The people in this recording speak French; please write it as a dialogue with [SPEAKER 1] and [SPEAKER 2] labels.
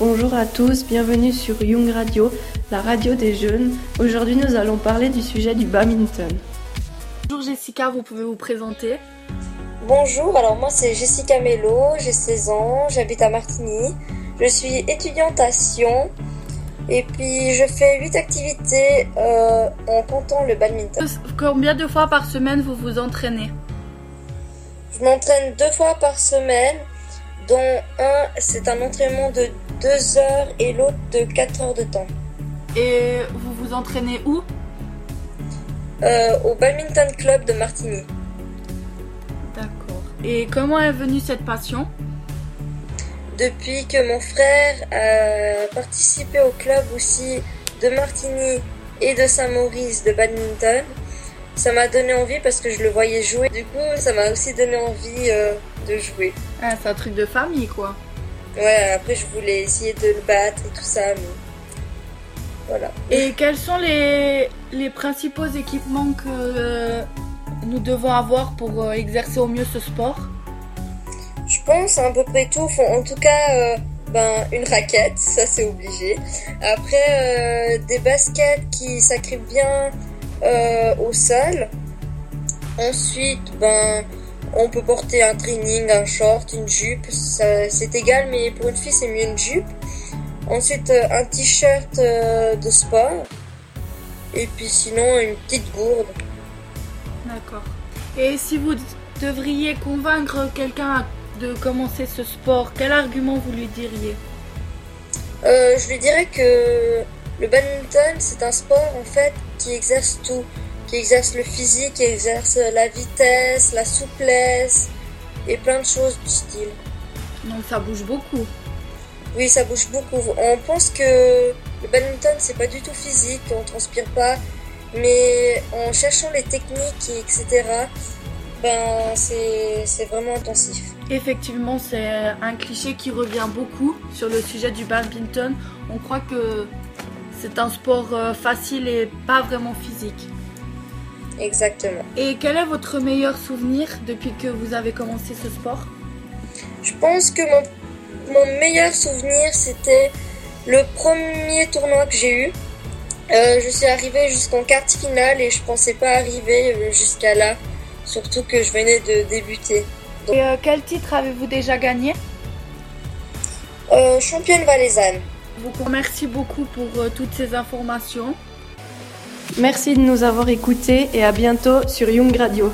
[SPEAKER 1] Bonjour à tous, bienvenue sur Young Radio, la radio des jeunes. Aujourd'hui, nous allons parler du sujet du badminton.
[SPEAKER 2] Bonjour Jessica, vous pouvez vous présenter
[SPEAKER 3] Bonjour, alors moi c'est Jessica Mello, j'ai 16 ans, j'habite à Martigny. Je suis étudiante à Sion et puis je fais 8 activités euh, en comptant le badminton.
[SPEAKER 2] Combien de fois par semaine vous vous entraînez?
[SPEAKER 3] Je m'entraîne deux fois par semaine, dont un c'est un entraînement de 2 heures et l'autre de 4 heures de temps.
[SPEAKER 2] Et vous vous entraînez où?
[SPEAKER 3] Euh, au badminton club de Martigny.
[SPEAKER 2] D'accord. Et comment est venue cette passion?
[SPEAKER 3] Depuis que mon frère a participé au club aussi de Martigny et de Saint-Maurice de badminton, ça m'a donné envie parce que je le voyais jouer. Du coup, ça m'a aussi donné envie euh, de jouer.
[SPEAKER 2] ah, C'est un truc de famille quoi.
[SPEAKER 3] Ouais, après je voulais essayer de le battre et tout ça, mais voilà.
[SPEAKER 2] Et quels sont les, les principaux équipements que euh, nous devons avoir pour euh, exercer au mieux ce sport?
[SPEAKER 3] Je pense à peu près tout. En tout cas, euh, ben, une raquette, ça c'est obligé. Après, des baskets qui s'agrippent bien au sol. Ensuite, ben, on peut porter un training, un short, une jupe. C'est égal, mais pour une fille, c'est mieux une jupe. Ensuite, euh, un t-shirt euh, de sport. Et puis sinon, une petite gourde.
[SPEAKER 2] D'accord. Et si vous devriez convaincre quelqu'un de commencer ce sport, quel argument vous lui diriez?
[SPEAKER 3] Euh, je lui dirais que le badminton, c'est un sport en fait qui exerce tout, qui exerce le physique, qui exerce la vitesse, la souplesse et plein de choses du style.
[SPEAKER 2] Donc ça bouge beaucoup.
[SPEAKER 3] Oui, ça bouge beaucoup. On pense que le badminton, c'est pas du tout physique, on transpire pas, mais en cherchant les techniques, et etc., ben c'est c'est vraiment intensif.
[SPEAKER 2] Effectivement, c'est un cliché qui revient beaucoup sur le sujet du badminton. On croit que c'est un sport euh, facile et pas vraiment physique.
[SPEAKER 3] Exactement.
[SPEAKER 2] Et quel est votre meilleur souvenir depuis que vous avez commencé ce sport?
[SPEAKER 3] Je pense que mon, mon meilleur souvenir, c'était le premier tournoi que j'ai eu. Euh, je suis arrivée jusqu'en quart de finale et je pensais pas arriver euh, jusqu'à là, surtout que je venais de débuter.
[SPEAKER 2] Et euh, quel titre avez-vous déjà gagné?
[SPEAKER 3] Euh, championne valaisanne.
[SPEAKER 2] Je vous remercie beaucoup pour toutes ces informations.
[SPEAKER 1] Merci de nous avoir écoutés et à bientôt sur Young Radio.